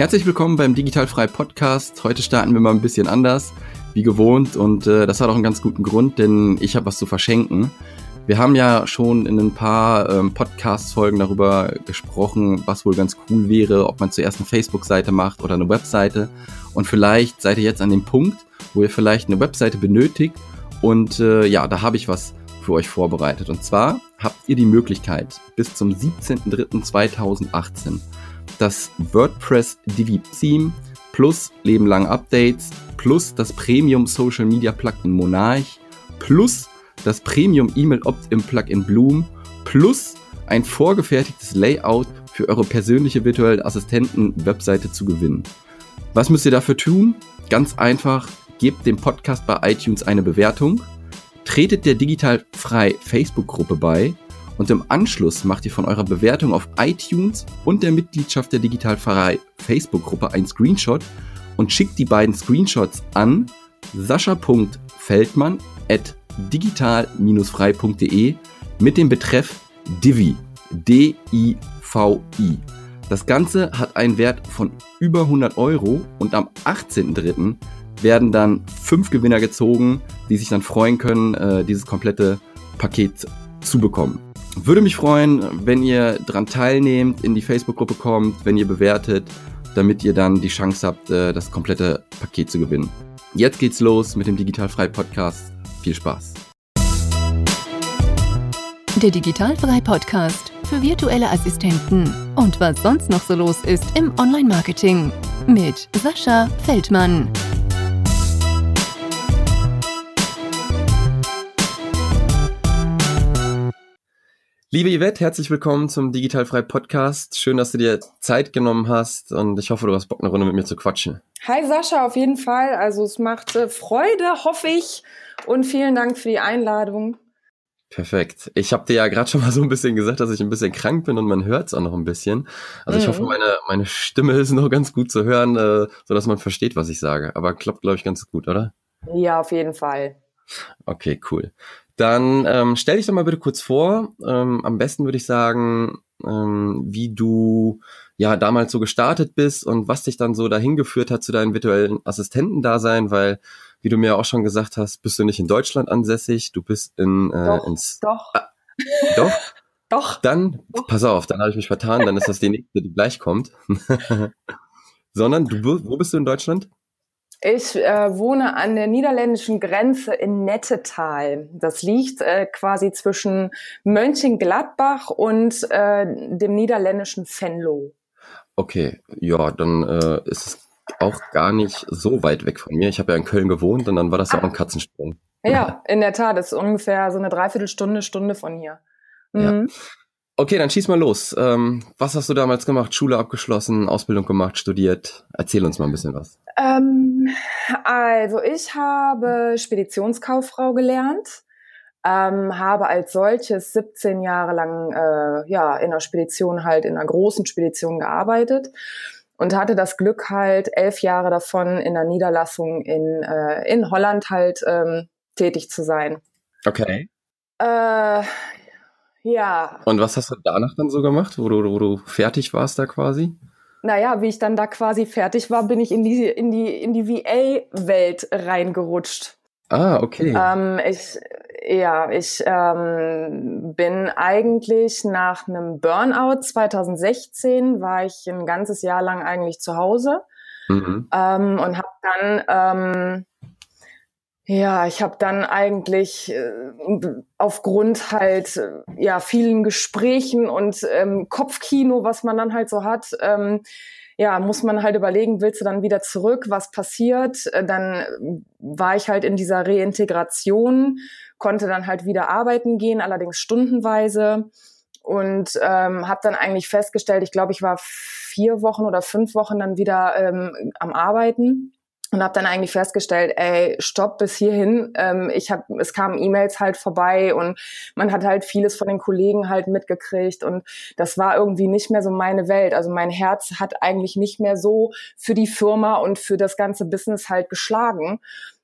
Herzlich willkommen beim Digitalfrei Podcast. Heute starten wir mal ein bisschen anders, wie gewohnt. Und äh, das hat auch einen ganz guten Grund, denn ich habe was zu verschenken. Wir haben ja schon in ein paar ähm, Podcast-Folgen darüber gesprochen, was wohl ganz cool wäre, ob man zuerst eine Facebook-Seite macht oder eine Webseite. Und vielleicht seid ihr jetzt an dem Punkt, wo ihr vielleicht eine Webseite benötigt. Und äh, ja, da habe ich was für euch vorbereitet. Und zwar habt ihr die Möglichkeit, bis zum 17.03.2018 das WordPress Divi Theme plus Leben lang Updates plus das Premium Social Media Plugin Monarch plus das Premium E-Mail Opt-in Plugin Bloom plus ein vorgefertigtes Layout für eure persönliche virtuelle Assistenten-Webseite zu gewinnen. Was müsst ihr dafür tun? Ganz einfach, gebt dem Podcast bei iTunes eine Bewertung, tretet der digital frei Facebook-Gruppe bei und im Anschluss macht ihr von eurer Bewertung auf iTunes und der Mitgliedschaft der digital frei Facebook-Gruppe ein Screenshot und schickt die beiden Screenshots an sascha.feldmann at digital-frei.de mit dem Betreff Divi. D-I-V-I. Das Ganze hat einen Wert von über 100 Euro und am 18.03. werden dann fünf Gewinner gezogen, die sich dann freuen können, äh, dieses komplette Paket zu bekommen. Würde mich freuen, wenn ihr daran teilnehmt, in die Facebook-Gruppe kommt, wenn ihr bewertet, damit ihr dann die Chance habt, äh, das komplette Paket zu gewinnen. Jetzt geht's los mit dem Digitalfrei Podcast. Viel Spaß. Der Digitalfrei Podcast für virtuelle Assistenten und was sonst noch so los ist im Online-Marketing mit Sascha Feldmann. Liebe Yvette, herzlich willkommen zum Digitalfrei Podcast. Schön, dass du dir Zeit genommen hast und ich hoffe, du hast Bock, eine Runde mit mir zu quatschen. Hi Sascha, auf jeden Fall. Also es macht äh, Freude, hoffe ich. Und vielen Dank für die Einladung. Perfekt. Ich habe dir ja gerade schon mal so ein bisschen gesagt, dass ich ein bisschen krank bin und man hört es auch noch ein bisschen. Also mhm. ich hoffe, meine, meine Stimme ist noch ganz gut zu hören, äh, sodass man versteht, was ich sage. Aber klappt, glaube ich, ganz gut, oder? Ja, auf jeden Fall. Okay, cool. Dann ähm, stell dich doch mal bitte kurz vor. Ähm, am besten würde ich sagen, ähm, wie du ja damals so gestartet bist und was dich dann so dahin geführt hat zu deinem virtuellen Assistentendasein, weil wie du mir auch schon gesagt hast, bist du nicht in Deutschland ansässig, du bist in äh, doch, ins doch. Ah, doch. doch. Dann doch. pass auf, dann habe ich mich vertan, dann ist das die nächste, die gleich kommt. Sondern du wo bist du in Deutschland? Ich äh, wohne an der niederländischen Grenze in Nettetal. Das liegt äh, quasi zwischen Mönchengladbach und äh, dem niederländischen Venlo. Okay, ja, dann äh, ist es auch gar nicht so weit weg von mir. Ich habe ja in Köln gewohnt und dann war das ja auch ein ah. Katzensprung. Ja, in der Tat. Das ist ungefähr so eine Dreiviertelstunde, Stunde von hier. Mhm. Ja. Okay, dann schieß mal los. Ähm, was hast du damals gemacht? Schule abgeschlossen, Ausbildung gemacht, studiert? Erzähl uns mal ein bisschen was. Ähm, also ich habe Speditionskauffrau gelernt, ähm, habe als solches 17 Jahre lang äh, ja in der Spedition halt in einer großen Spedition gearbeitet und hatte das Glück halt elf Jahre davon in der Niederlassung in, äh, in Holland halt ähm, tätig zu sein. Okay. Äh, ja. Und was hast du danach dann so gemacht, wo du, wo du fertig warst da quasi? Naja, wie ich dann da quasi fertig war, bin ich in die, in die, in die VA-Welt reingerutscht. Ah, okay. Ähm, ich, ja, ich ähm, bin eigentlich nach einem Burnout 2016 war ich ein ganzes Jahr lang eigentlich zu Hause mhm. ähm, und habe dann ähm, ja, ich habe dann eigentlich äh, aufgrund halt äh, ja vielen Gesprächen und ähm, Kopfkino, was man dann halt so hat, ähm, ja, muss man halt überlegen, willst du dann wieder zurück, was passiert? Äh, dann war ich halt in dieser Reintegration, konnte dann halt wieder arbeiten gehen, allerdings stundenweise und ähm, habe dann eigentlich festgestellt, ich glaube, ich war vier Wochen oder fünf Wochen dann wieder ähm, am Arbeiten und habe dann eigentlich festgestellt, ey, stopp bis hierhin. Ähm, ich habe, es kamen E-Mails halt vorbei und man hat halt vieles von den Kollegen halt mitgekriegt und das war irgendwie nicht mehr so meine Welt. Also mein Herz hat eigentlich nicht mehr so für die Firma und für das ganze Business halt geschlagen.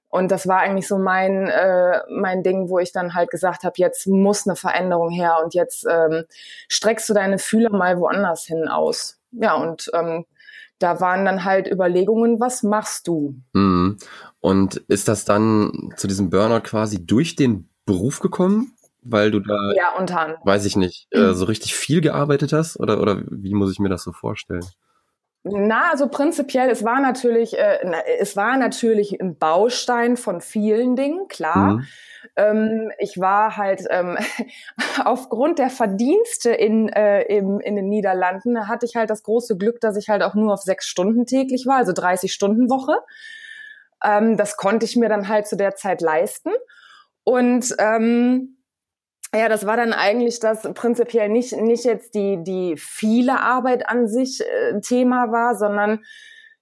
Und das war eigentlich so mein äh, mein Ding, wo ich dann halt gesagt habe, jetzt muss eine Veränderung her und jetzt ähm, streckst du deine Fühler mal woanders hin aus. Ja und ähm, da waren dann halt Überlegungen, was machst du? Mhm. Und ist das dann zu diesem Burnout quasi durch den Beruf gekommen? Weil du da, ja, unter weiß ich nicht, äh, so richtig viel gearbeitet hast? Oder, oder wie muss ich mir das so vorstellen? Na, also prinzipiell, es war natürlich, äh, es war natürlich ein Baustein von vielen Dingen, klar. Mhm. Ähm, ich war halt ähm, aufgrund der Verdienste in, äh, im, in den Niederlanden hatte ich halt das große Glück, dass ich halt auch nur auf sechs Stunden täglich war, also 30 Stunden Woche. Ähm, das konnte ich mir dann halt zu der Zeit leisten. Und ähm, ja, das war dann eigentlich das prinzipiell nicht, nicht jetzt die, die viele Arbeit an sich äh, Thema war, sondern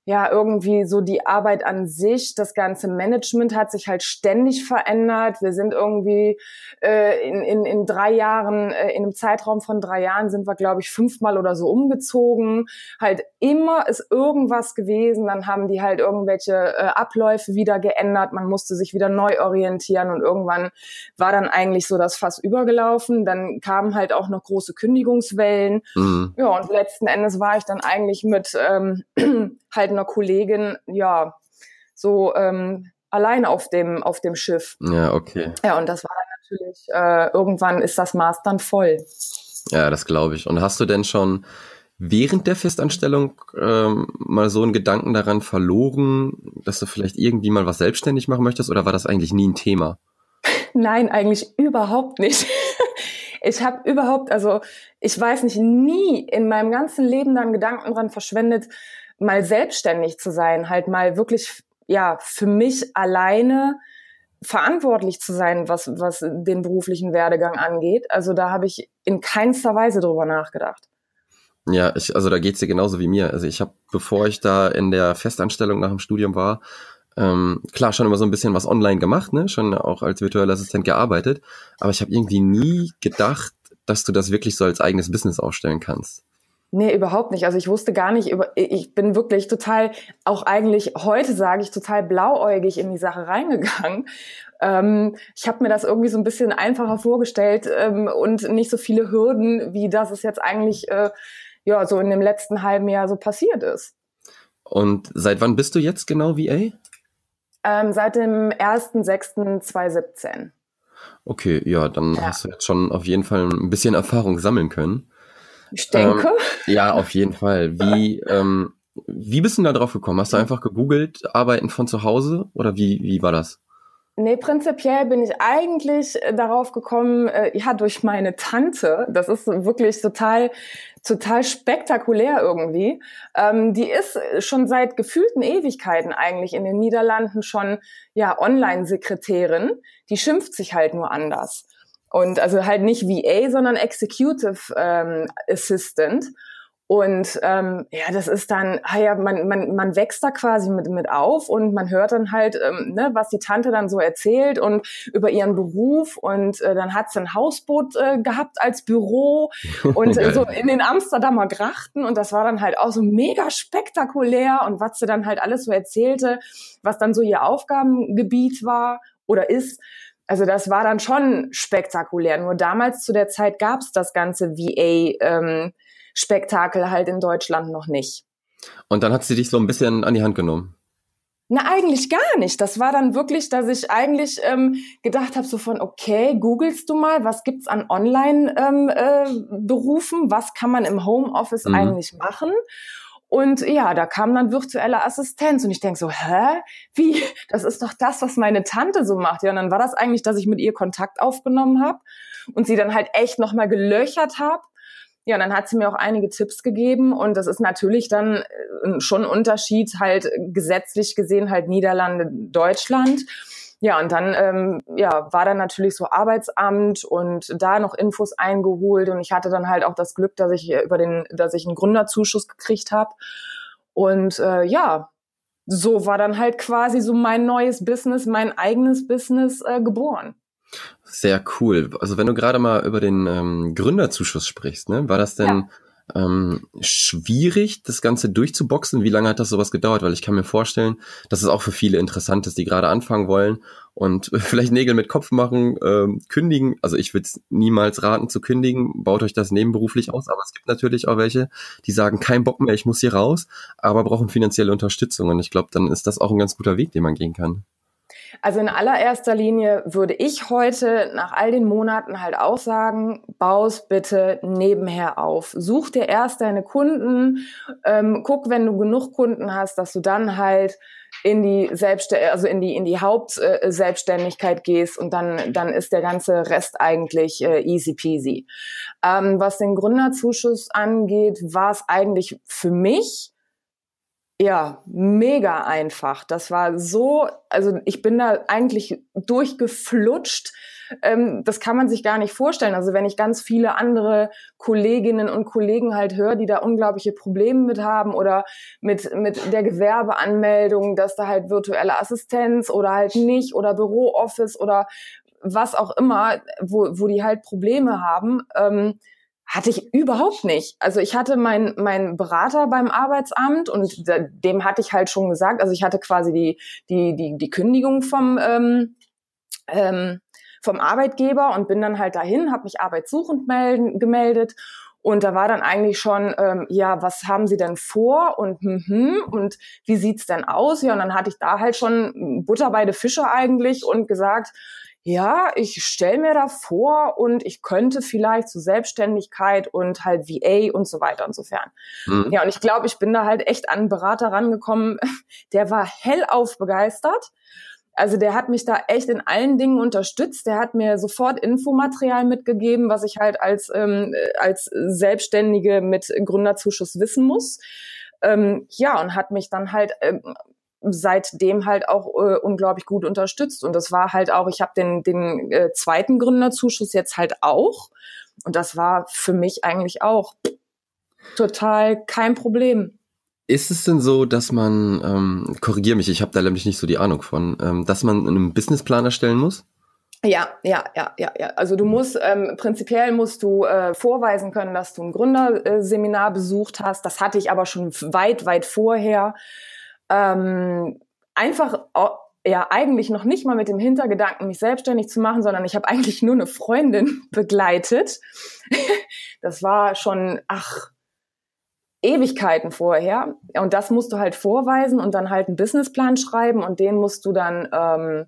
ja, irgendwie so die Arbeit an sich, das ganze Management hat sich halt ständig verändert. Wir sind irgendwie äh, in, in, in drei Jahren, äh, in einem Zeitraum von drei Jahren sind wir, glaube ich, fünfmal oder so umgezogen. Halt immer ist irgendwas gewesen. Dann haben die halt irgendwelche äh, Abläufe wieder geändert. Man musste sich wieder neu orientieren und irgendwann war dann eigentlich so das Fass übergelaufen. Dann kamen halt auch noch große Kündigungswellen. Mhm. Ja, und letzten Endes war ich dann eigentlich mit ähm, halt einer Kollegin, ja, so ähm, alleine auf dem, auf dem Schiff. Ja, okay. Ja, und das war dann natürlich, äh, irgendwann ist das Maß dann voll. Ja, das glaube ich. Und hast du denn schon während der Festanstellung ähm, mal so einen Gedanken daran verloren, dass du vielleicht irgendwie mal was selbstständig machen möchtest oder war das eigentlich nie ein Thema? Nein, eigentlich überhaupt nicht. Ich habe überhaupt, also ich weiß nicht, nie in meinem ganzen Leben dann Gedanken dran verschwendet, mal selbstständig zu sein, halt mal wirklich, ja, für mich alleine verantwortlich zu sein, was, was den beruflichen Werdegang angeht. Also da habe ich in keinster Weise drüber nachgedacht. Ja, ich, also da geht's dir genauso wie mir. Also ich habe, bevor ich da in der Festanstellung nach dem Studium war, ähm, klar schon immer so ein bisschen was online gemacht, ne, schon auch als virtueller Assistent gearbeitet, aber ich habe irgendwie nie gedacht, dass du das wirklich so als eigenes Business aufstellen kannst. Nee, überhaupt nicht. Also ich wusste gar nicht, über, ich bin wirklich total, auch eigentlich heute sage ich, total blauäugig in die Sache reingegangen. Ähm, ich habe mir das irgendwie so ein bisschen einfacher vorgestellt ähm, und nicht so viele Hürden, wie das es jetzt eigentlich äh, ja so in dem letzten halben Jahr so passiert ist. Und seit wann bist du jetzt genau VA? Ähm, seit dem 1.6.2017. Okay, ja, dann ja. hast du jetzt schon auf jeden Fall ein bisschen Erfahrung sammeln können. Ich denke. Ähm, ja, auf jeden Fall. Wie, ähm, wie bist du da drauf gekommen? Hast du einfach gegoogelt, arbeiten von zu Hause oder wie, wie war das? Nee, prinzipiell bin ich eigentlich äh, darauf gekommen, äh, ja, durch meine Tante. Das ist wirklich total, total spektakulär irgendwie. Ähm, die ist schon seit gefühlten Ewigkeiten eigentlich in den Niederlanden schon, ja, Online-Sekretärin. Die schimpft sich halt nur anders. Und also halt nicht VA, sondern Executive ähm, Assistant. Und ähm, ja, das ist dann, ah ja, man, man, man wächst da quasi mit, mit auf und man hört dann halt, ähm, ne, was die Tante dann so erzählt und über ihren Beruf. Und äh, dann hat sie ein Hausboot äh, gehabt als Büro und äh, so in den Amsterdamer Grachten. Und das war dann halt auch so mega spektakulär und was sie dann halt alles so erzählte, was dann so ihr Aufgabengebiet war oder ist. Also das war dann schon spektakulär. Nur damals zu der Zeit gab es das ganze VA-Spektakel ähm, halt in Deutschland noch nicht. Und dann hat sie dich so ein bisschen an die Hand genommen. Na, eigentlich gar nicht. Das war dann wirklich, dass ich eigentlich ähm, gedacht habe, so von, okay, googelst du mal, was gibt's an Online-Berufen, ähm, äh, was kann man im Homeoffice mhm. eigentlich machen? Und ja, da kam dann virtuelle Assistenz und ich denk so, hä? Wie? Das ist doch das, was meine Tante so macht. Ja, und dann war das eigentlich, dass ich mit ihr Kontakt aufgenommen habe und sie dann halt echt nochmal gelöchert habe. Ja, und dann hat sie mir auch einige Tipps gegeben und das ist natürlich dann äh, schon ein Unterschied halt gesetzlich gesehen halt Niederlande, Deutschland. Ja, und dann ähm, ja, war dann natürlich so Arbeitsamt und da noch Infos eingeholt und ich hatte dann halt auch das Glück, dass ich über den, dass ich einen Gründerzuschuss gekriegt habe. Und äh, ja, so war dann halt quasi so mein neues Business, mein eigenes Business äh, geboren. Sehr cool. Also wenn du gerade mal über den ähm, Gründerzuschuss sprichst, ne, war das denn ja. ähm, schwierig, das Ganze durchzuboxen? Wie lange hat das sowas gedauert? Weil ich kann mir vorstellen, dass es auch für viele interessant ist, die gerade anfangen wollen und vielleicht Nägel mit Kopf machen, ähm, kündigen. Also ich würde niemals raten zu kündigen. Baut euch das nebenberuflich aus. Aber es gibt natürlich auch welche, die sagen, kein Bock mehr, ich muss hier raus, aber brauchen finanzielle Unterstützung. Und ich glaube, dann ist das auch ein ganz guter Weg, den man gehen kann. Also in allererster Linie würde ich heute nach all den Monaten halt auch sagen, baus bitte nebenher auf. Such dir erst deine Kunden, ähm, guck, wenn du genug Kunden hast, dass du dann halt in die Selbstständigkeit, also in die in die Hauptselbstständigkeit äh, gehst und dann dann ist der ganze Rest eigentlich äh, easy peasy. Ähm, was den Gründerzuschuss angeht, war es eigentlich für mich ja, mega einfach. Das war so, also ich bin da eigentlich durchgeflutscht. Ähm, das kann man sich gar nicht vorstellen. Also wenn ich ganz viele andere Kolleginnen und Kollegen halt höre, die da unglaubliche Probleme mit haben oder mit, mit der Gewerbeanmeldung, dass da halt virtuelle Assistenz oder halt nicht oder Bürooffice oder was auch immer, wo, wo die halt Probleme haben. Ähm, hatte ich überhaupt nicht. Also ich hatte meinen mein Berater beim Arbeitsamt und dem hatte ich halt schon gesagt, also ich hatte quasi die, die, die, die Kündigung vom, ähm, ähm, vom Arbeitgeber und bin dann halt dahin, habe mich arbeitssuchend melden, gemeldet und da war dann eigentlich schon, ähm, ja, was haben Sie denn vor und hm, hm, und wie sieht's denn aus? Ja, und dann hatte ich da halt schon Butter bei Fische eigentlich und gesagt, ja, ich stelle mir da vor und ich könnte vielleicht zu Selbstständigkeit und halt VA und so weiter und so fern. Mhm. Ja, und ich glaube, ich bin da halt echt an einen Berater rangekommen, der war hellauf begeistert. Also der hat mich da echt in allen Dingen unterstützt. Der hat mir sofort Infomaterial mitgegeben, was ich halt als, ähm, als Selbstständige mit Gründerzuschuss wissen muss. Ähm, ja, und hat mich dann halt ähm, seitdem halt auch äh, unglaublich gut unterstützt. Und das war halt auch, ich habe den, den äh, zweiten Gründerzuschuss jetzt halt auch. Und das war für mich eigentlich auch total kein Problem. Ist es denn so, dass man, ähm, korrigier mich, ich habe da nämlich nicht so die Ahnung von, ähm, dass man einen Businessplan erstellen muss? Ja, ja, ja, ja, ja. Also du musst ähm, prinzipiell musst du äh, vorweisen können, dass du ein Gründerseminar besucht hast. Das hatte ich aber schon weit, weit vorher ähm, einfach ja eigentlich noch nicht mal mit dem Hintergedanken, mich selbstständig zu machen, sondern ich habe eigentlich nur eine Freundin begleitet. das war schon, ach, Ewigkeiten vorher. Und das musst du halt vorweisen und dann halt einen Businessplan schreiben und den musst du dann ähm,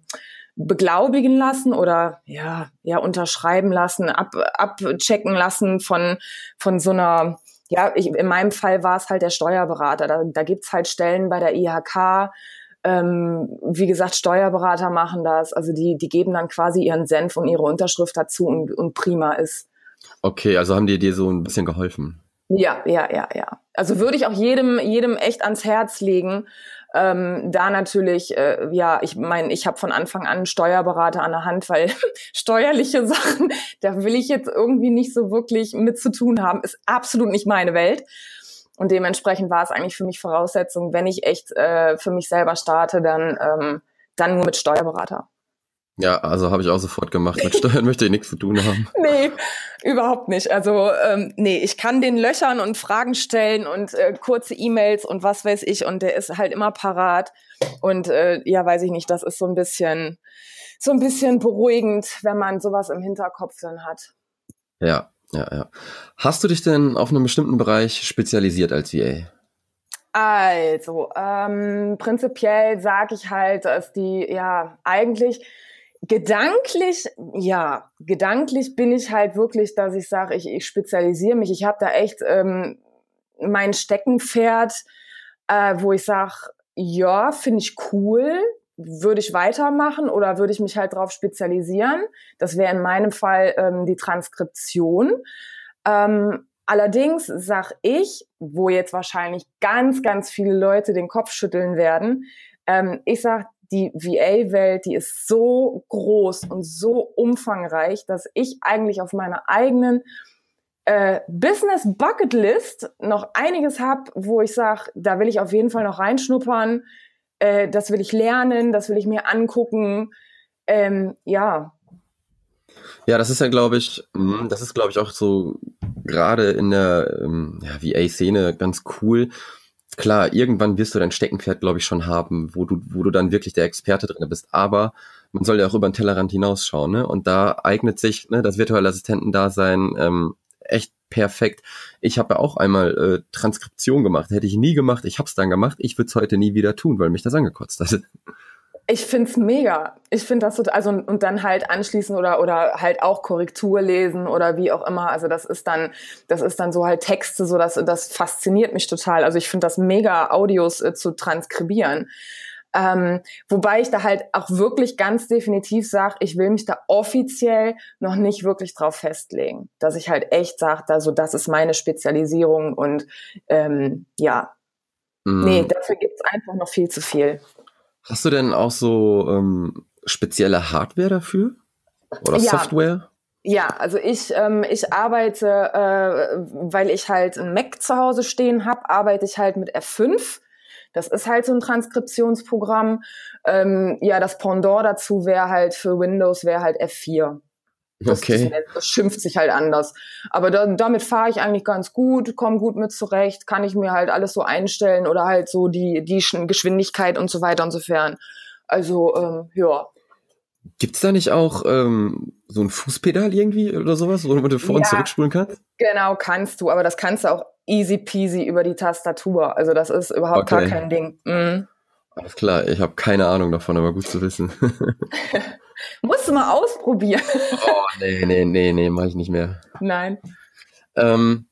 beglaubigen lassen oder ja, ja, unterschreiben lassen, ab, abchecken lassen von, von so einer ja, ich, in meinem Fall war es halt der Steuerberater. Da, da gibt's halt Stellen bei der IHK. Ähm, wie gesagt, Steuerberater machen das. Also die, die geben dann quasi ihren Senf und ihre Unterschrift dazu und, und prima ist. Okay, also haben die dir so ein bisschen geholfen? Ja, ja, ja, ja. Also würde ich auch jedem, jedem echt ans Herz legen, ähm, da natürlich, äh, ja, ich meine, ich habe von Anfang an einen Steuerberater an der Hand, weil steuerliche Sachen, da will ich jetzt irgendwie nicht so wirklich mit zu tun haben, ist absolut nicht meine Welt. Und dementsprechend war es eigentlich für mich Voraussetzung, wenn ich echt äh, für mich selber starte, dann, ähm, dann nur mit Steuerberater. Ja, also habe ich auch sofort gemacht. Mit Steuern möchte ich nichts zu tun haben. Nee, überhaupt nicht. Also ähm, nee, ich kann den löchern und Fragen stellen und äh, kurze E-Mails und was weiß ich und der ist halt immer parat. Und äh, ja, weiß ich nicht, das ist so ein bisschen so ein bisschen beruhigend, wenn man sowas im Hinterkopf dann hat. Ja, ja, ja. Hast du dich denn auf einen bestimmten Bereich spezialisiert als VA? Also, ähm, prinzipiell sage ich halt, dass die ja eigentlich Gedanklich, ja, gedanklich bin ich halt wirklich, dass ich sage, ich, ich spezialisiere mich. Ich habe da echt ähm, mein Steckenpferd, äh, wo ich sage, ja, finde ich cool, würde ich weitermachen oder würde ich mich halt drauf spezialisieren. Das wäre in meinem Fall ähm, die Transkription. Ähm, allerdings sag ich, wo jetzt wahrscheinlich ganz, ganz viele Leute den Kopf schütteln werden, ähm, ich sag, die VA-Welt, die ist so groß und so umfangreich, dass ich eigentlich auf meiner eigenen äh, Business Bucket List noch einiges habe, wo ich sage, da will ich auf jeden Fall noch reinschnuppern, äh, das will ich lernen, das will ich mir angucken. Ähm, ja, Ja, das ist ja, glaube ich, hm, das ist, glaube ich, auch so gerade in der ähm, ja, VA-Szene ganz cool. Klar, irgendwann wirst du dein Steckenpferd, glaube ich, schon haben, wo du, wo du dann wirklich der Experte drin bist. Aber man soll ja auch über den Tellerrand hinausschauen, ne? Und da eignet sich ne, das virtuelle Assistentendasein ähm, echt perfekt. Ich habe ja auch einmal äh, Transkription gemacht. Hätte ich nie gemacht. Ich habe es dann gemacht. Ich würde es heute nie wieder tun, weil mich das angekotzt hat. Ich find's mega. Ich finde das so, also und dann halt anschließen oder oder halt auch Korrektur lesen oder wie auch immer. Also das ist dann, das ist dann so halt Texte, so dass das fasziniert mich total. Also ich finde das mega, Audios äh, zu transkribieren. Ähm, wobei ich da halt auch wirklich ganz definitiv sage, ich will mich da offiziell noch nicht wirklich drauf festlegen. Dass ich halt echt sage, also das ist meine Spezialisierung und ähm, ja. Mm. Nee, dafür gibt's einfach noch viel zu viel. Hast du denn auch so ähm, spezielle Hardware dafür? Oder ja. Software? Ja, also ich, ähm, ich arbeite, äh, weil ich halt ein Mac zu Hause stehen habe, arbeite ich halt mit F5. Das ist halt so ein Transkriptionsprogramm. Ähm, ja, das Pendant dazu wäre halt für Windows wäre halt F4. Das, okay. Das, das, schimpft sich halt anders. Aber da, damit fahre ich eigentlich ganz gut, komme gut mit zurecht, kann ich mir halt alles so einstellen oder halt so die, die Geschwindigkeit und so weiter und so fern. Also, ähm, ja. Gibt's da nicht auch ähm, so ein Fußpedal irgendwie oder sowas, wo du vor und ja, zurückspulen kannst? Genau, kannst du, aber das kannst du auch easy peasy über die Tastatur. Also das ist überhaupt okay. gar kein Ding. Mhm. Alles klar, ich habe keine Ahnung davon, aber gut zu wissen. Musst du mal ausprobieren. oh, nee, nee, nee, nee, mach ich nicht mehr. Nein. Ähm,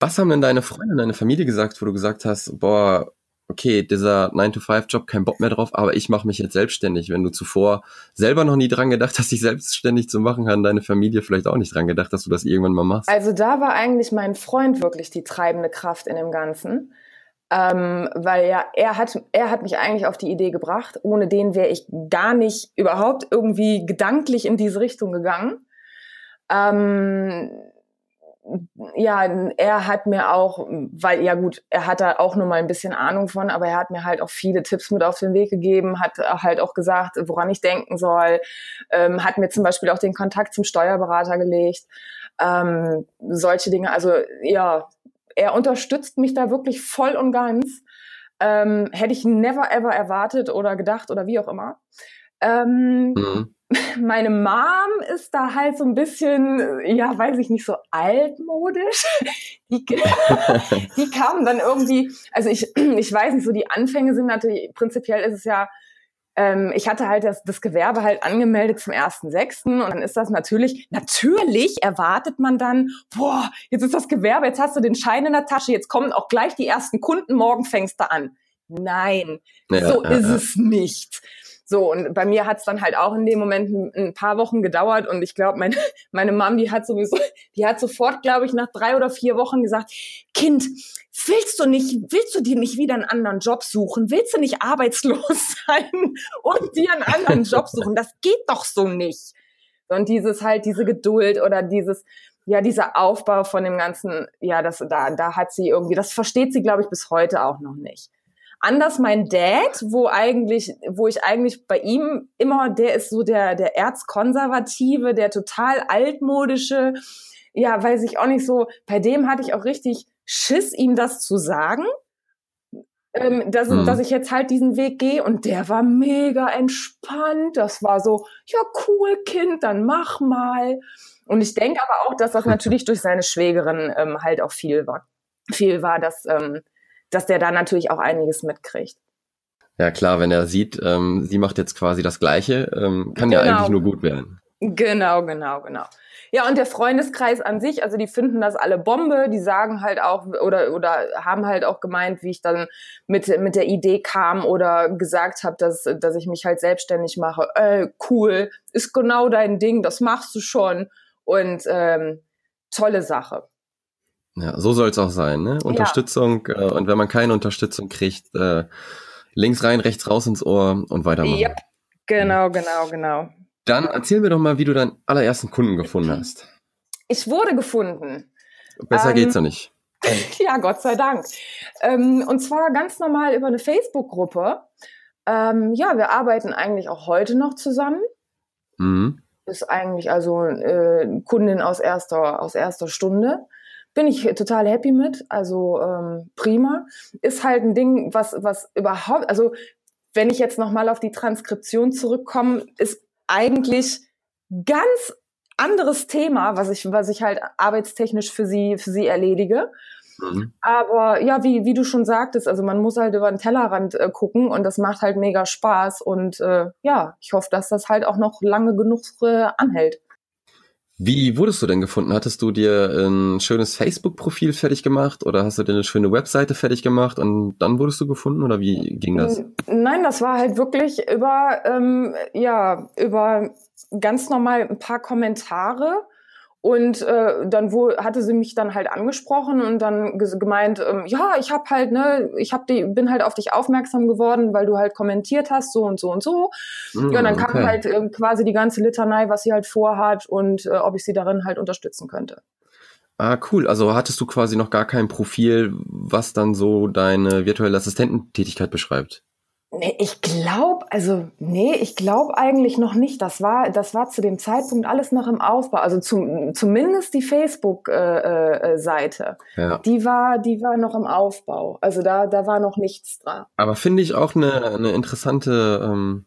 was haben denn deine Freunde, deine Familie gesagt, wo du gesagt hast, boah, okay, dieser 9-to-5-Job, kein Bock mehr drauf, aber ich mache mich jetzt selbstständig. Wenn du zuvor selber noch nie dran gedacht hast, dich selbstständig zu machen, hat deine Familie vielleicht auch nicht dran gedacht, dass du das irgendwann mal machst. Also da war eigentlich mein Freund wirklich die treibende Kraft in dem Ganzen ähm, weil ja, er hat, er hat mich eigentlich auf die Idee gebracht. Ohne den wäre ich gar nicht überhaupt irgendwie gedanklich in diese Richtung gegangen. Ähm, ja, er hat mir auch, weil ja gut, er hat da auch nur mal ein bisschen Ahnung von, aber er hat mir halt auch viele Tipps mit auf den Weg gegeben, hat halt auch gesagt, woran ich denken soll, ähm, hat mir zum Beispiel auch den Kontakt zum Steuerberater gelegt, ähm, solche Dinge. Also ja, er unterstützt mich da wirklich voll und ganz. Ähm, hätte ich never ever erwartet oder gedacht oder wie auch immer. Ähm, mhm. Meine Mom ist da halt so ein bisschen, ja, weiß ich nicht, so altmodisch. Die, die kamen dann irgendwie, also ich, ich weiß nicht, so die Anfänge sind natürlich, prinzipiell ist es ja ähm, ich hatte halt das, das Gewerbe halt angemeldet zum 1.6. und dann ist das natürlich, natürlich erwartet man dann, boah, jetzt ist das Gewerbe, jetzt hast du den Schein in der Tasche, jetzt kommen auch gleich die ersten Kunden, morgen fängst du an. Nein, ja, so ja, ist ja. es nicht. So, und bei mir hat es dann halt auch in dem Moment ein, ein paar Wochen gedauert und ich glaube, meine, meine Mom, die hat sowieso, die hat sofort, glaube ich, nach drei oder vier Wochen gesagt, Kind, willst du nicht, willst du dir nicht wieder einen anderen Job suchen? Willst du nicht arbeitslos sein und dir einen anderen Job suchen? Das geht doch so nicht. Und dieses halt, diese Geduld oder dieses, ja, dieser Aufbau von dem Ganzen, ja, das, da, da hat sie irgendwie, das versteht sie, glaube ich, bis heute auch noch nicht. Anders mein Dad, wo eigentlich, wo ich eigentlich bei ihm immer, der ist so der, der Erzkonservative, der total altmodische, ja, weiß ich auch nicht so, bei dem hatte ich auch richtig Schiss, ihm das zu sagen, ähm, dass, mhm. dass ich jetzt halt diesen Weg gehe und der war mega entspannt. Das war so, ja, cool, Kind, dann mach mal. Und ich denke aber auch, dass das natürlich durch seine Schwägerin ähm, halt auch viel war. Viel war, dass, ähm, dass der da natürlich auch einiges mitkriegt. Ja klar, wenn er sieht, ähm, sie macht jetzt quasi das Gleiche, ähm, kann genau. ja eigentlich nur gut werden. Genau, genau, genau. Ja, und der Freundeskreis an sich, also die finden das alle Bombe, die sagen halt auch oder oder haben halt auch gemeint, wie ich dann mit mit der Idee kam oder gesagt habe, dass dass ich mich halt selbstständig mache. Äh, cool, ist genau dein Ding, das machst du schon und ähm, tolle Sache. Ja, so soll es auch sein, ne? Unterstützung ja. äh, und wenn man keine Unterstützung kriegt, äh, links rein, rechts raus ins Ohr und weitermachen. Yep. Genau, genau, genau. Dann erzähl mir doch mal, wie du deinen allerersten Kunden gefunden hast. Ich wurde gefunden. Besser ähm, geht's ja nicht. ja, Gott sei Dank. Ähm, und zwar ganz normal über eine Facebook-Gruppe. Ähm, ja, wir arbeiten eigentlich auch heute noch zusammen. Mhm. ist eigentlich also äh, Kundin aus erster, aus erster Stunde. Bin ich total happy mit, also ähm, prima. Ist halt ein Ding, was, was überhaupt, also wenn ich jetzt nochmal auf die Transkription zurückkomme, ist eigentlich ganz anderes Thema, was ich, was ich halt arbeitstechnisch für sie, für sie erledige. Mhm. Aber ja, wie, wie du schon sagtest, also man muss halt über den Tellerrand äh, gucken und das macht halt mega Spaß. Und äh, ja, ich hoffe, dass das halt auch noch lange genug äh, anhält. Wie wurdest du denn gefunden? Hattest du dir ein schönes Facebook-Profil fertig gemacht oder hast du dir eine schöne Webseite fertig gemacht und dann wurdest du gefunden oder wie ging das? Nein, das war halt wirklich über, ähm, ja, über ganz normal ein paar Kommentare und äh, dann wo hatte sie mich dann halt angesprochen und dann gemeint, ähm, ja, ich habe halt, ne, ich hab die, bin halt auf dich aufmerksam geworden, weil du halt kommentiert hast, so und so und so. Mm, ja, und dann kam halt äh, quasi die ganze Litanei, was sie halt vorhat und äh, ob ich sie darin halt unterstützen könnte. Ah, cool. Also hattest du quasi noch gar kein Profil, was dann so deine virtuelle Assistententätigkeit beschreibt? Nee, ich glaube, also nee, ich glaube eigentlich noch nicht. Das war, das war zu dem Zeitpunkt alles noch im Aufbau. Also zum, zumindest die Facebook-Seite, äh, äh, ja. die war, die war noch im Aufbau. Also da, da war noch nichts dran. Aber finde ich auch eine, eine interessante ähm,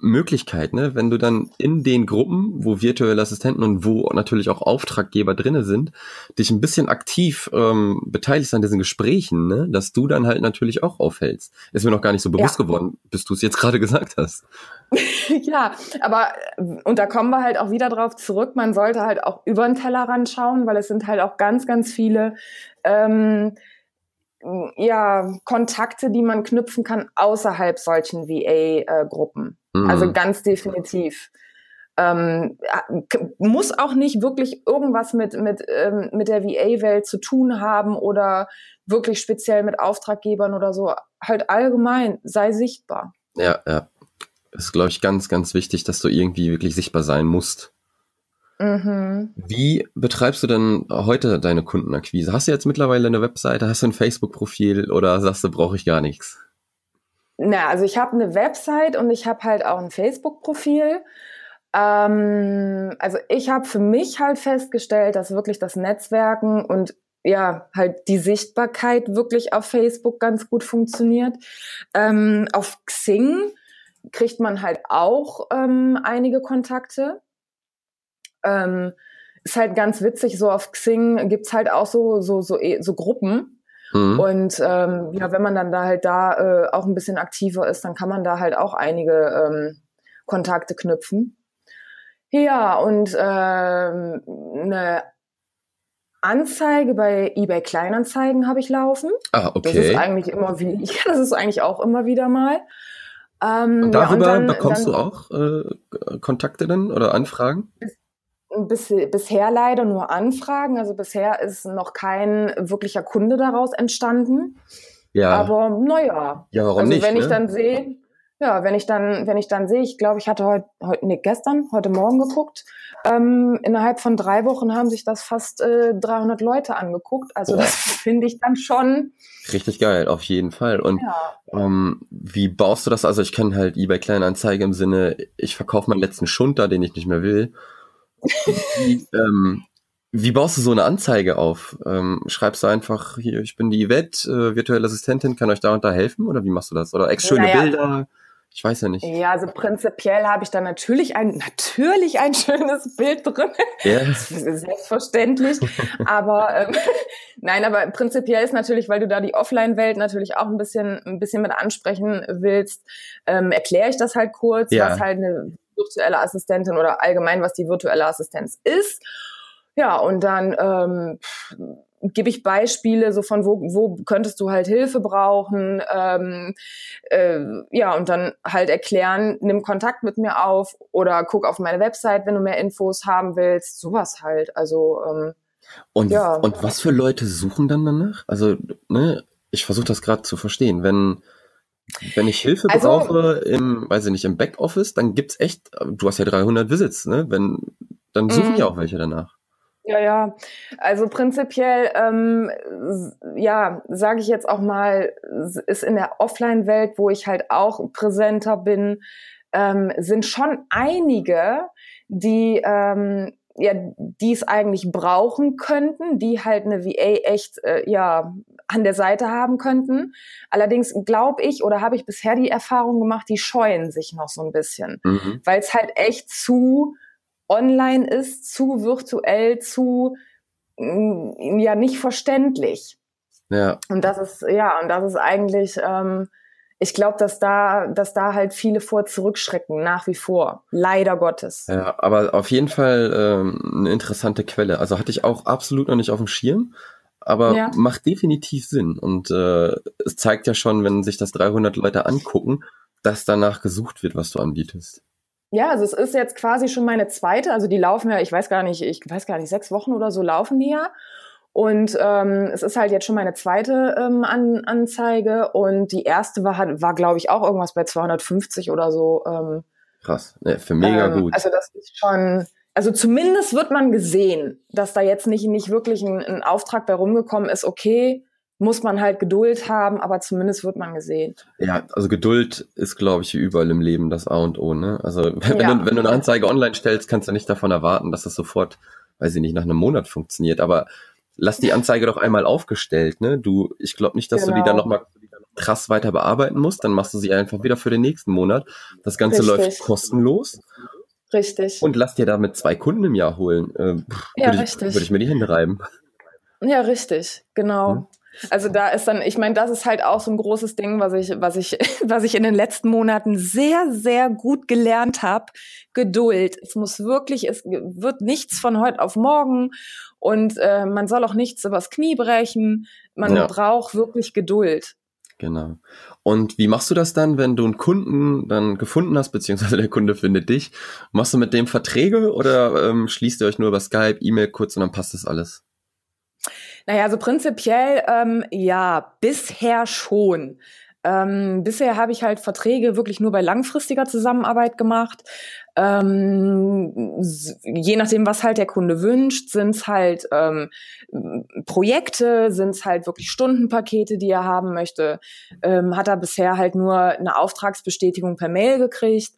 Möglichkeit, ne? wenn du dann in den Gruppen, wo virtuelle Assistenten und wo natürlich auch Auftraggeber drinne sind, dich ein bisschen aktiv ähm, beteiligst an diesen Gesprächen, ne? dass du dann halt natürlich auch aufhältst. Ist mir noch gar nicht so bewusst ja. geworden, bis du es jetzt gerade gesagt hast. ja, aber und da kommen wir halt auch wieder drauf zurück, man sollte halt auch über den Tellerrand schauen, weil es sind halt auch ganz, ganz viele ähm, ja, Kontakte, die man knüpfen kann außerhalb solchen VA-Gruppen. Mhm. Also ganz definitiv. Ähm, muss auch nicht wirklich irgendwas mit, mit, ähm, mit der VA-Welt zu tun haben oder wirklich speziell mit Auftraggebern oder so. Halt allgemein, sei sichtbar. Ja, ja. Das ist, glaube ich, ganz, ganz wichtig, dass du irgendwie wirklich sichtbar sein musst. Mhm. Wie betreibst du denn heute deine Kundenakquise? Hast du jetzt mittlerweile eine Webseite, hast du ein Facebook-Profil oder sagst du, brauche ich gar nichts? Na, also ich habe eine Website und ich habe halt auch ein Facebook-Profil. Ähm, also ich habe für mich halt festgestellt, dass wirklich das Netzwerken und ja, halt die Sichtbarkeit wirklich auf Facebook ganz gut funktioniert. Ähm, auf Xing kriegt man halt auch ähm, einige Kontakte. Ähm, ist halt ganz witzig, so auf Xing gibt's halt auch so, so, so, so Gruppen. Mhm. Und ähm, ja, wenn man dann da halt da äh, auch ein bisschen aktiver ist, dann kann man da halt auch einige ähm, Kontakte knüpfen. Ja, und ähm, eine Anzeige bei eBay Kleinanzeigen habe ich laufen. Ah, okay. Das ist eigentlich immer wie, ja, das ist eigentlich auch immer wieder mal. Ähm, und darüber ja, und dann, bekommst dann, du auch äh, Kontakte dann oder Anfragen? bis, bisher leider nur Anfragen. Also bisher ist noch kein wirklicher Kunde daraus entstanden. Ja. Aber naja. Ja, warum also, nicht? Wenn ne? ich dann sehe, ja, wenn ich dann, wenn ich dann sehe, ich glaube, ich hatte heute, heute, nee, gestern, heute Morgen geguckt. Ähm, innerhalb von drei Wochen haben sich das fast äh, 300 Leute angeguckt. Also Boah. das finde ich dann schon richtig geil, auf jeden Fall. Und ja. ähm, wie baust du das? Also ich kenne halt eBay Kleinanzeige im Sinne, ich verkaufe meinen letzten Schund da, den ich nicht mehr will. Wie, ähm, wie baust du so eine Anzeige auf? Ähm, schreibst du einfach hier, ich bin die Yvette, äh, virtuelle Assistentin, kann euch da und da helfen? Oder wie machst du das? Oder ex schöne naja. Bilder? Ich weiß ja nicht. Ja, also prinzipiell habe ich da natürlich ein, natürlich ein schönes Bild drin. Yeah. Selbstverständlich. aber ähm, nein, aber prinzipiell ist natürlich, weil du da die Offline-Welt natürlich auch ein bisschen, ein bisschen mit ansprechen willst, ähm, erkläre ich das halt kurz, ja. was halt eine virtuelle Assistentin oder allgemein, was die virtuelle Assistenz ist. Ja, und dann ähm, gebe ich Beispiele so von wo, wo könntest du halt Hilfe brauchen, ähm, äh, ja und dann halt erklären, nimm Kontakt mit mir auf oder guck auf meine Website, wenn du mehr Infos haben willst, sowas halt. Also ähm, und ja. und was für Leute suchen dann danach? Also ne, ich versuche das gerade zu verstehen, wenn wenn ich Hilfe also, brauche im, weiß ich nicht, im Backoffice, dann gibt's echt, du hast ja 300 Visits, ne? Wenn, dann suchen mm. ja auch welche danach. Ja, ja. Also prinzipiell, ähm, ja, sage ich jetzt auch mal, ist in der Offline-Welt, wo ich halt auch präsenter bin, ähm, sind schon einige, die ähm, ja, die es eigentlich brauchen könnten, die halt eine VA echt äh, ja an der Seite haben könnten. Allerdings glaube ich oder habe ich bisher die Erfahrung gemacht, die scheuen sich noch so ein bisschen, mhm. weil es halt echt zu online ist, zu virtuell, zu mm, ja nicht verständlich. Ja. Und das ist ja und das ist eigentlich ähm, ich glaube, dass da, dass da halt viele vor zurückschrecken, nach wie vor. Leider Gottes. Ja, aber auf jeden Fall ähm, eine interessante Quelle. Also hatte ich auch absolut noch nicht auf dem Schirm, aber ja. macht definitiv Sinn. Und äh, es zeigt ja schon, wenn sich das 300 Leute angucken, dass danach gesucht wird, was du anbietest. Ja, also es ist jetzt quasi schon meine zweite, also die laufen ja, ich weiß gar nicht, ich weiß gar nicht, sechs Wochen oder so laufen die ja. Und ähm, es ist halt jetzt schon meine zweite ähm, An Anzeige und die erste war, war glaube ich, auch irgendwas bei 250 oder so. Ähm, Krass, ja, für mega ähm, gut. Also das ist schon, also zumindest wird man gesehen, dass da jetzt nicht, nicht wirklich ein, ein Auftrag bei rumgekommen ist, okay, muss man halt Geduld haben, aber zumindest wird man gesehen. Ja, also Geduld ist, glaube ich, überall im Leben das A und O. Ne? Also wenn, ja. du, wenn du eine Anzeige online stellst, kannst du nicht davon erwarten, dass das sofort, weiß ich nicht, nach einem Monat funktioniert. Aber lass die Anzeige doch einmal aufgestellt, ne? Du, ich glaube nicht, dass genau. du die dann genau. nochmal krass weiter bearbeiten musst, dann machst du sie einfach wieder für den nächsten Monat. Das Ganze Richtig. läuft kostenlos. Richtig. Und lass dir damit zwei Kunden im Jahr holen. Äh, ja, würde richtig. Ich, würde ich mir die Hände reiben. Ja, richtig, genau. Hm? Also da ist dann, ich meine, das ist halt auch so ein großes Ding, was ich, was ich, was ich in den letzten Monaten sehr, sehr gut gelernt habe. Geduld. Es muss wirklich, es wird nichts von heute auf morgen und äh, man soll auch nichts übers Knie brechen. Man ja. braucht wirklich Geduld. Genau. Und wie machst du das dann, wenn du einen Kunden dann gefunden hast, beziehungsweise der Kunde findet dich? Machst du mit dem Verträge oder ähm, schließt ihr euch nur über Skype, E-Mail kurz und dann passt das alles? Naja, also prinzipiell ähm, ja, bisher schon. Ähm, bisher habe ich halt Verträge wirklich nur bei langfristiger Zusammenarbeit gemacht. Ähm, je nachdem, was halt der Kunde wünscht, sind es halt ähm, Projekte, sind es halt wirklich Stundenpakete, die er haben möchte. Ähm, hat er bisher halt nur eine Auftragsbestätigung per Mail gekriegt.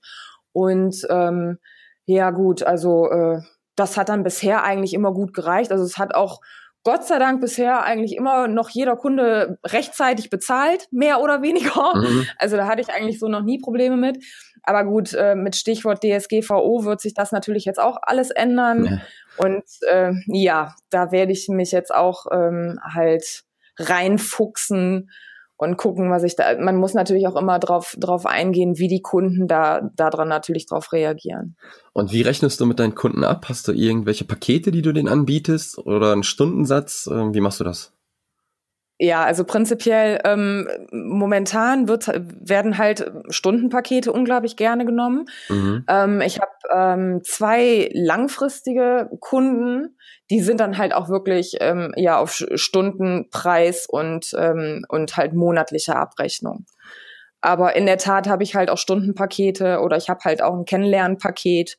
Und ähm, ja gut, also äh, das hat dann bisher eigentlich immer gut gereicht. Also es hat auch Gott sei Dank bisher eigentlich immer noch jeder Kunde rechtzeitig bezahlt, mehr oder weniger. Mhm. Also da hatte ich eigentlich so noch nie Probleme mit. Aber gut, äh, mit Stichwort DSGVO wird sich das natürlich jetzt auch alles ändern. Ja. Und äh, ja, da werde ich mich jetzt auch ähm, halt reinfuchsen und gucken, was ich da. Man muss natürlich auch immer drauf, drauf eingehen, wie die Kunden da daran natürlich drauf reagieren. Und wie rechnest du mit deinen Kunden ab? Hast du irgendwelche Pakete, die du denen anbietest oder einen Stundensatz? Ähm, wie machst du das? Ja, also prinzipiell ähm, momentan wird, werden halt Stundenpakete unglaublich gerne genommen. Mhm. Ähm, ich habe ähm, zwei langfristige Kunden, die sind dann halt auch wirklich ähm, ja auf Stundenpreis und ähm, und halt monatliche Abrechnung. Aber in der Tat habe ich halt auch Stundenpakete oder ich habe halt auch ein Kennenlernpaket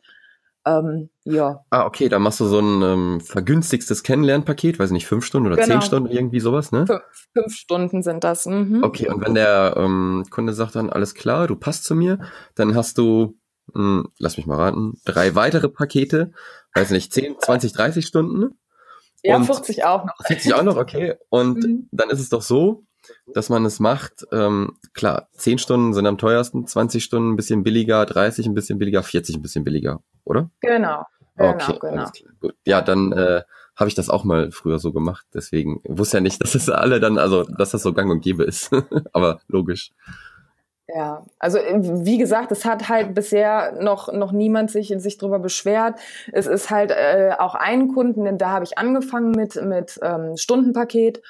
ähm, ja. Ah, okay, da machst du so ein ähm, vergünstigstes Kennenlernpaket, weiß nicht, fünf Stunden oder genau. zehn Stunden, irgendwie sowas, ne? Fünf, fünf Stunden sind das. Mhm. Okay, und wenn der ähm, Kunde sagt dann, alles klar, du passt zu mir, dann hast du, mh, hm, lass mich mal raten, drei weitere Pakete, weiß nicht, zehn, 20, 30 Stunden. Ja, 40 auch noch. 40 auch noch, okay. Und mhm. dann ist es doch so, dass man es macht. Ähm, klar, 10 Stunden sind am teuersten, 20 Stunden ein bisschen billiger, 30 ein bisschen billiger, 40 ein bisschen billiger, oder? Genau. genau okay, genau. Gut. Ja, dann äh, habe ich das auch mal früher so gemacht. Deswegen wusste ja nicht, dass es alle dann, also dass das so gang und gäbe ist. Aber logisch. Ja, also äh, wie gesagt, es hat halt bisher noch noch niemand sich sich drüber beschwert. Es ist halt äh, auch ein Kunden, denn da habe ich angefangen mit mit ähm, Stundenpaket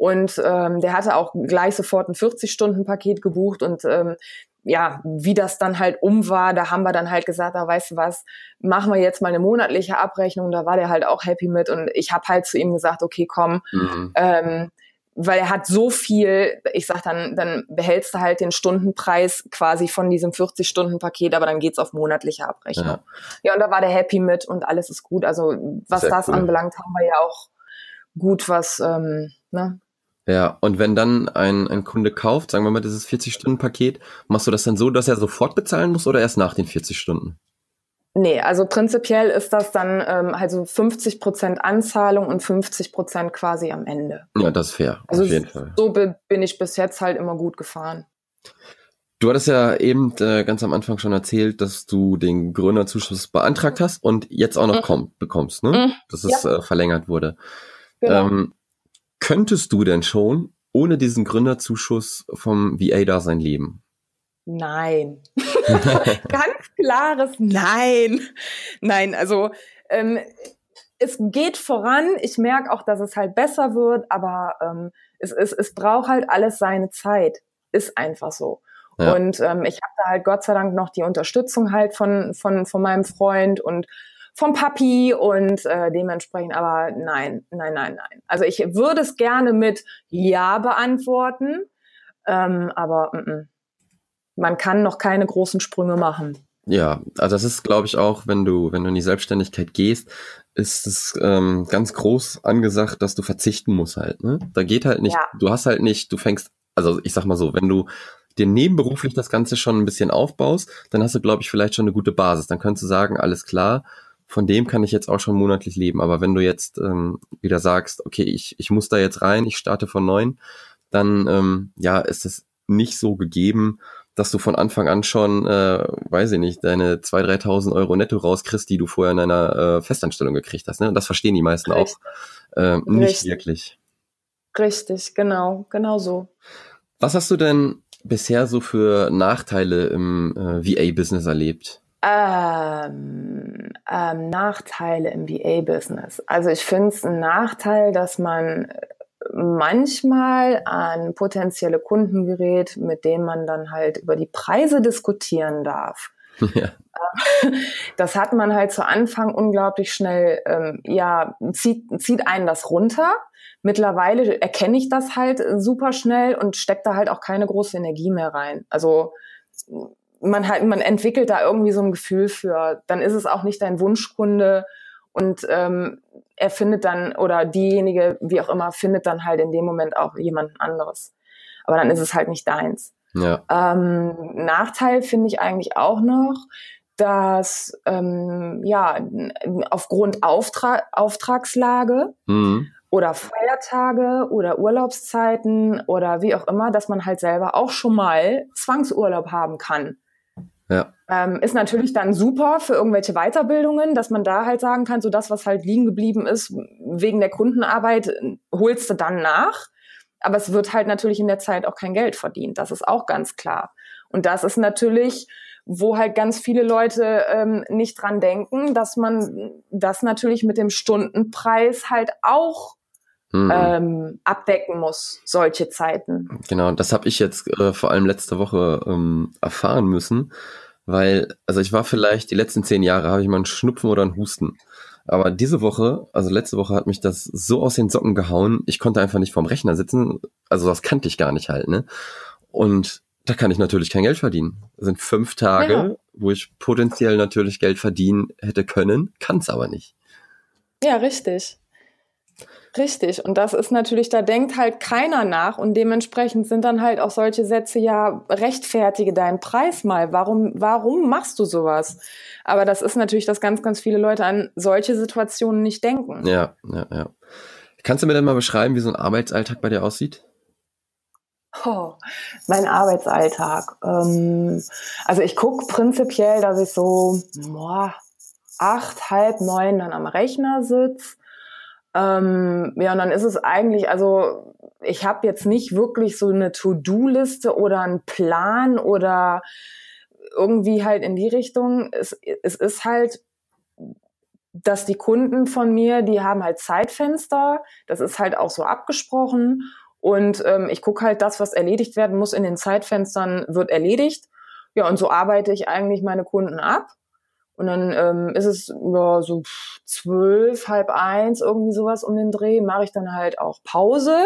und ähm, der hatte auch gleich sofort ein 40-Stunden-Paket gebucht und ähm, ja, wie das dann halt um war, da haben wir dann halt gesagt, da weißt du was, machen wir jetzt mal eine monatliche Abrechnung. Da war der halt auch happy mit und ich habe halt zu ihm gesagt, okay, komm, mhm. ähm, weil er hat so viel, ich sag dann, dann behältst du halt den Stundenpreis quasi von diesem 40-Stunden-Paket, aber dann geht's auf monatliche Abrechnung. Ja. ja, und da war der happy mit und alles ist gut. Also was Sehr das cool. anbelangt, haben wir ja auch gut was, ähm, ne, ja, und wenn dann ein, ein Kunde kauft, sagen wir mal, dieses 40-Stunden-Paket, machst du das dann so, dass er sofort bezahlen muss oder erst nach den 40 Stunden? Nee, also prinzipiell ist das dann ähm, also 50 Prozent Anzahlung und 50 Prozent quasi am Ende. Ja, das ist fair, also auf jeden Fall. So bin ich bis jetzt halt immer gut gefahren. Du hattest ja eben äh, ganz am Anfang schon erzählt, dass du den Gründerzuschuss beantragt hast und jetzt auch noch mhm. komm, bekommst, ne? Mhm. Dass es ja. äh, verlängert wurde. Genau. Ähm, könntest du denn schon ohne diesen Gründerzuschuss vom VA-Dasein leben? Nein. Ganz klares Nein. Nein, also ähm, es geht voran. Ich merke auch, dass es halt besser wird, aber ähm, es, es, es braucht halt alles seine Zeit. Ist einfach so. Ja. Und ähm, ich habe da halt Gott sei Dank noch die Unterstützung halt von, von, von meinem Freund und vom Papi und äh, dementsprechend, aber nein, nein, nein, nein. Also ich würde es gerne mit Ja beantworten, ähm, aber mm -mm man kann noch keine großen Sprünge machen. Ja, also das ist, glaube ich, auch, wenn du, wenn du in die Selbstständigkeit gehst, ist es ähm, ganz groß angesagt, dass du verzichten musst halt. Ne? Da geht halt nicht, ja. du hast halt nicht, du fängst, also ich sag mal so, wenn du dir nebenberuflich das Ganze schon ein bisschen aufbaust, dann hast du, glaube ich, vielleicht schon eine gute Basis. Dann könntest du sagen, alles klar, von dem kann ich jetzt auch schon monatlich leben. Aber wenn du jetzt ähm, wieder sagst, okay, ich, ich muss da jetzt rein, ich starte von neun, dann ähm, ja, ist es nicht so gegeben, dass du von Anfang an schon, äh, weiß ich nicht, deine 2.000, 3.000 Euro netto rauskriegst, die du vorher in einer äh, Festanstellung gekriegt hast. Ne? Und das verstehen die meisten Richtig. auch äh, nicht Richtig. wirklich. Richtig, genau, genau so. Was hast du denn bisher so für Nachteile im äh, VA-Business erlebt? Ähm, ähm, Nachteile im VA-Business. Also ich finde es ein Nachteil, dass man manchmal an potenzielle Kunden gerät, mit denen man dann halt über die Preise diskutieren darf. Ja. Das hat man halt zu Anfang unglaublich schnell, ähm, ja, zieht, zieht einen das runter. Mittlerweile erkenne ich das halt super schnell und steckt da halt auch keine große Energie mehr rein. Also man halt, man entwickelt da irgendwie so ein Gefühl für. Dann ist es auch nicht dein Wunschkunde und ähm, er findet dann oder diejenige, wie auch immer, findet dann halt in dem Moment auch jemand anderes. Aber dann ist es halt nicht deins. Ja. Ähm, Nachteil finde ich eigentlich auch noch, dass ähm, ja aufgrund Auftra Auftragslage mhm. oder Feiertage oder Urlaubszeiten oder wie auch immer, dass man halt selber auch schon mal Zwangsurlaub haben kann. Ja. Ähm, ist natürlich dann super für irgendwelche Weiterbildungen, dass man da halt sagen kann, so das, was halt liegen geblieben ist, wegen der Kundenarbeit, holst du dann nach. Aber es wird halt natürlich in der Zeit auch kein Geld verdient. Das ist auch ganz klar. Und das ist natürlich, wo halt ganz viele Leute ähm, nicht dran denken, dass man das natürlich mit dem Stundenpreis halt auch hm. ähm, abdecken muss, solche Zeiten. Genau, das habe ich jetzt äh, vor allem letzte Woche ähm, erfahren müssen, weil, also ich war vielleicht die letzten zehn Jahre, habe ich mal einen Schnupfen oder einen Husten. Aber diese Woche, also letzte Woche hat mich das so aus den Socken gehauen, ich konnte einfach nicht vorm Rechner sitzen. Also das kannte ich gar nicht halt, ne? Und da kann ich natürlich kein Geld verdienen. Das sind fünf Tage, ja. wo ich potenziell natürlich Geld verdienen hätte können, kann es aber nicht. Ja, richtig. Richtig. Und das ist natürlich, da denkt halt keiner nach und dementsprechend sind dann halt auch solche Sätze, ja, rechtfertige deinen Preis mal. Warum, warum machst du sowas? Aber das ist natürlich, dass ganz, ganz viele Leute an solche Situationen nicht denken. Ja, ja, ja. Kannst du mir denn mal beschreiben, wie so ein Arbeitsalltag bei dir aussieht? Oh, mein Arbeitsalltag. Ähm, also ich gucke prinzipiell, dass ich so boah, acht, halb neun dann am Rechner sitze ähm, ja, und dann ist es eigentlich, also ich habe jetzt nicht wirklich so eine To-Do-Liste oder einen Plan oder irgendwie halt in die Richtung. Es, es ist halt, dass die Kunden von mir, die haben halt Zeitfenster, das ist halt auch so abgesprochen. Und ähm, ich gucke halt, das, was erledigt werden muss in den Zeitfenstern, wird erledigt. Ja, und so arbeite ich eigentlich meine Kunden ab. Und dann ähm, ist es ja, so zwölf, halb eins, irgendwie sowas um den Dreh, mache ich dann halt auch Pause.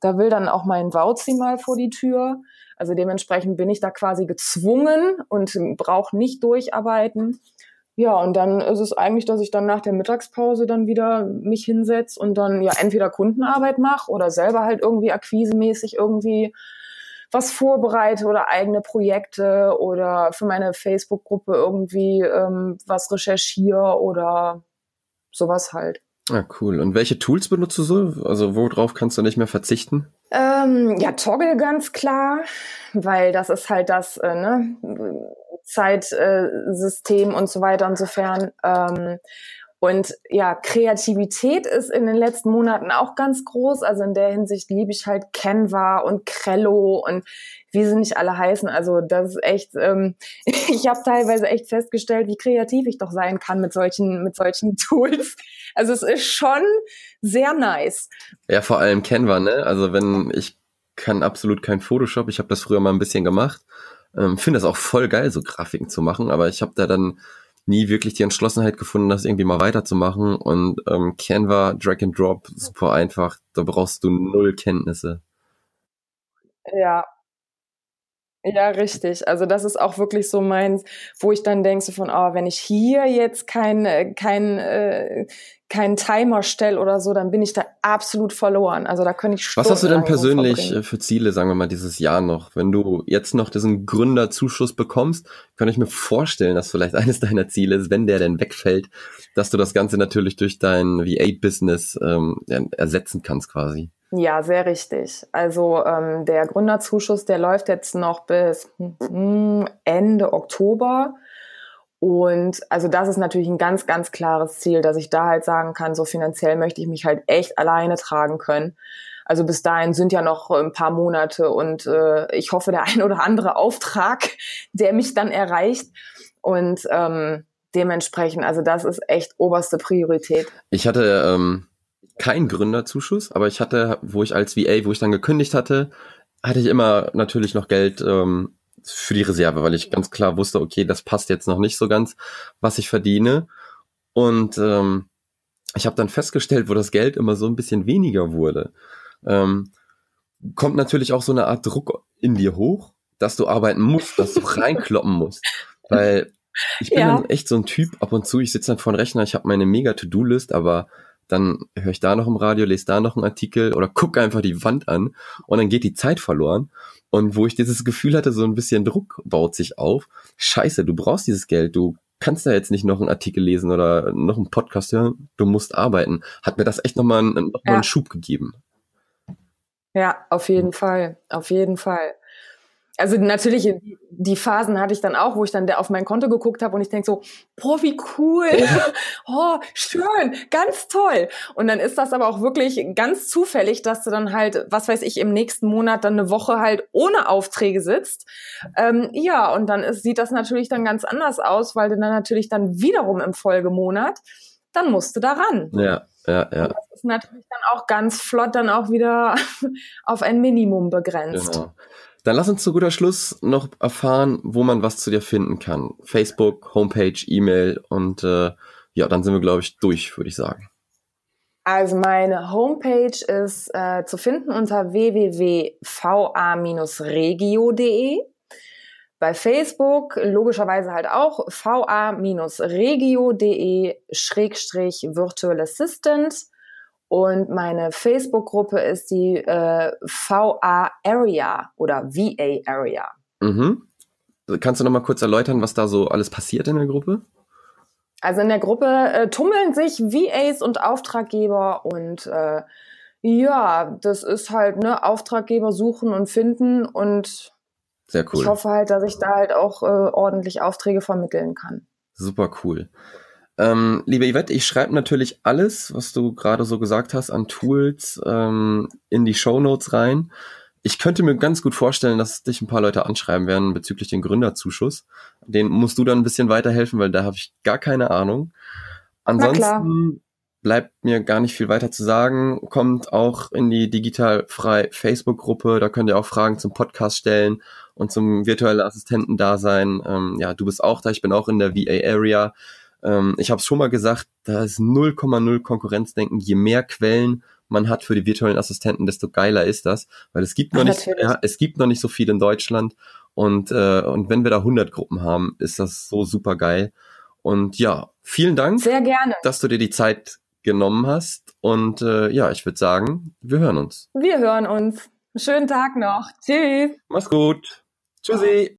Da will dann auch mein Wauzi mal vor die Tür. Also dementsprechend bin ich da quasi gezwungen und brauche nicht durcharbeiten. Ja, und dann ist es eigentlich, dass ich dann nach der Mittagspause dann wieder mich hinsetze und dann ja entweder Kundenarbeit mache oder selber halt irgendwie akquisemäßig irgendwie was vorbereite oder eigene Projekte oder für meine Facebook-Gruppe irgendwie ähm, was recherchiere oder sowas halt. Ah, cool. Und welche Tools benutzt du so? Also worauf kannst du nicht mehr verzichten? Ähm, ja, Toggle ganz klar, weil das ist halt das äh, ne, Zeitsystem äh, und so weiter und sofern. Ähm, und ja, Kreativität ist in den letzten Monaten auch ganz groß. Also in der Hinsicht liebe ich halt Canva und Crello und wie sie nicht alle heißen. Also das ist echt, ähm, ich habe teilweise echt festgestellt, wie kreativ ich doch sein kann mit solchen, mit solchen Tools. Also es ist schon sehr nice. Ja, vor allem Canva, ne? Also wenn ich kann absolut kein Photoshop, ich habe das früher mal ein bisschen gemacht. Ähm, Finde das auch voll geil, so Grafiken zu machen, aber ich habe da dann nie wirklich die Entschlossenheit gefunden, das irgendwie mal weiterzumachen. Und ähm, Canva, Drag and Drop, super einfach. Da brauchst du null Kenntnisse. Ja. Ja, richtig. Also das ist auch wirklich so meins, wo ich dann denke so von, oh, wenn ich hier jetzt kein, äh, kein, äh, keinen Timer stelle oder so, dann bin ich da absolut verloren. Also da könnte ich Was hast du denn persönlich verbringen. Äh, für Ziele, sagen wir mal, dieses Jahr noch? Wenn du jetzt noch diesen Gründerzuschuss bekommst, kann ich mir vorstellen, dass vielleicht eines deiner Ziele ist, wenn der denn wegfällt, dass du das Ganze natürlich durch dein V8-Business ähm, ersetzen kannst quasi. Ja, sehr richtig. Also ähm, der Gründerzuschuss, der läuft jetzt noch bis hm, Ende Oktober. Und also das ist natürlich ein ganz, ganz klares Ziel, dass ich da halt sagen kann, so finanziell möchte ich mich halt echt alleine tragen können. Also bis dahin sind ja noch ein paar Monate und äh, ich hoffe, der ein oder andere Auftrag, der mich dann erreicht. Und ähm, dementsprechend, also das ist echt oberste Priorität. Ich hatte ähm, keinen Gründerzuschuss, aber ich hatte, wo ich als VA, wo ich dann gekündigt hatte, hatte ich immer natürlich noch Geld ähm, für die Reserve, weil ich ganz klar wusste, okay, das passt jetzt noch nicht so ganz, was ich verdiene. Und ähm, ich habe dann festgestellt, wo das Geld immer so ein bisschen weniger wurde, ähm, kommt natürlich auch so eine Art Druck in dir hoch, dass du arbeiten musst, dass du reinkloppen musst. Weil ich bin ja. dann echt so ein Typ, ab und zu, ich sitze dann vor dem Rechner, ich habe meine mega To-Do-List, aber dann höre ich da noch im Radio, lese da noch einen Artikel oder gucke einfach die Wand an und dann geht die Zeit verloren. Und wo ich dieses Gefühl hatte, so ein bisschen Druck baut sich auf. Scheiße, du brauchst dieses Geld, du kannst da jetzt nicht noch einen Artikel lesen oder noch einen Podcast hören, du musst arbeiten. Hat mir das echt nochmal einen, noch ja. einen Schub gegeben. Ja, auf jeden Fall, auf jeden Fall also natürlich, die Phasen hatte ich dann auch, wo ich dann auf mein Konto geguckt habe und ich denke so, boah, wie cool, oh, schön, ganz toll. Und dann ist das aber auch wirklich ganz zufällig, dass du dann halt, was weiß ich, im nächsten Monat dann eine Woche halt ohne Aufträge sitzt. Ähm, ja, und dann ist, sieht das natürlich dann ganz anders aus, weil du dann natürlich dann wiederum im Folgemonat, dann musst du da ran. Ja, ja, ja. Und das ist natürlich dann auch ganz flott dann auch wieder auf ein Minimum begrenzt. Genau. Dann lass uns zu guter Schluss noch erfahren, wo man was zu dir finden kann. Facebook, Homepage, E-Mail und äh, ja, dann sind wir, glaube ich, durch, würde ich sagen. Also meine Homepage ist äh, zu finden unter www.va-regio.de. Bei Facebook logischerweise halt auch va-regio.de-virtual Assistant. Und meine Facebook-Gruppe ist die äh, VA Area oder VA Area. Mhm. Kannst du noch mal kurz erläutern, was da so alles passiert in der Gruppe? Also in der Gruppe äh, tummeln sich VAs und Auftraggeber und äh, ja, das ist halt ne Auftraggeber suchen und finden und sehr cool. Ich hoffe halt, dass ich da halt auch äh, ordentlich Aufträge vermitteln kann. Super cool. Ähm, liebe Yvette, ich schreibe natürlich alles, was du gerade so gesagt hast, an Tools ähm, in die Show Notes rein. Ich könnte mir ganz gut vorstellen, dass dich ein paar Leute anschreiben werden bezüglich den Gründerzuschuss. Den musst du dann ein bisschen weiterhelfen, weil da habe ich gar keine Ahnung. Ansonsten bleibt mir gar nicht viel weiter zu sagen. Kommt auch in die digital frei Facebook-Gruppe. Da könnt ihr auch Fragen zum Podcast stellen und zum virtuellen Assistenten da sein. Ähm, ja, du bist auch da. Ich bin auch in der VA-Area. Ähm, ich habe es schon mal gesagt, da ist 0,0 Konkurrenzdenken. Je mehr Quellen man hat für die virtuellen Assistenten, desto geiler ist das, weil es gibt noch Ach, nicht, ja, es gibt noch nicht so viel in Deutschland und äh, und wenn wir da 100 Gruppen haben, ist das so super geil. Und ja, vielen Dank, sehr gerne, dass du dir die Zeit genommen hast und äh, ja, ich würde sagen, wir hören uns. Wir hören uns. Schönen Tag noch. Tschüss. Mach's gut. Tschüssi.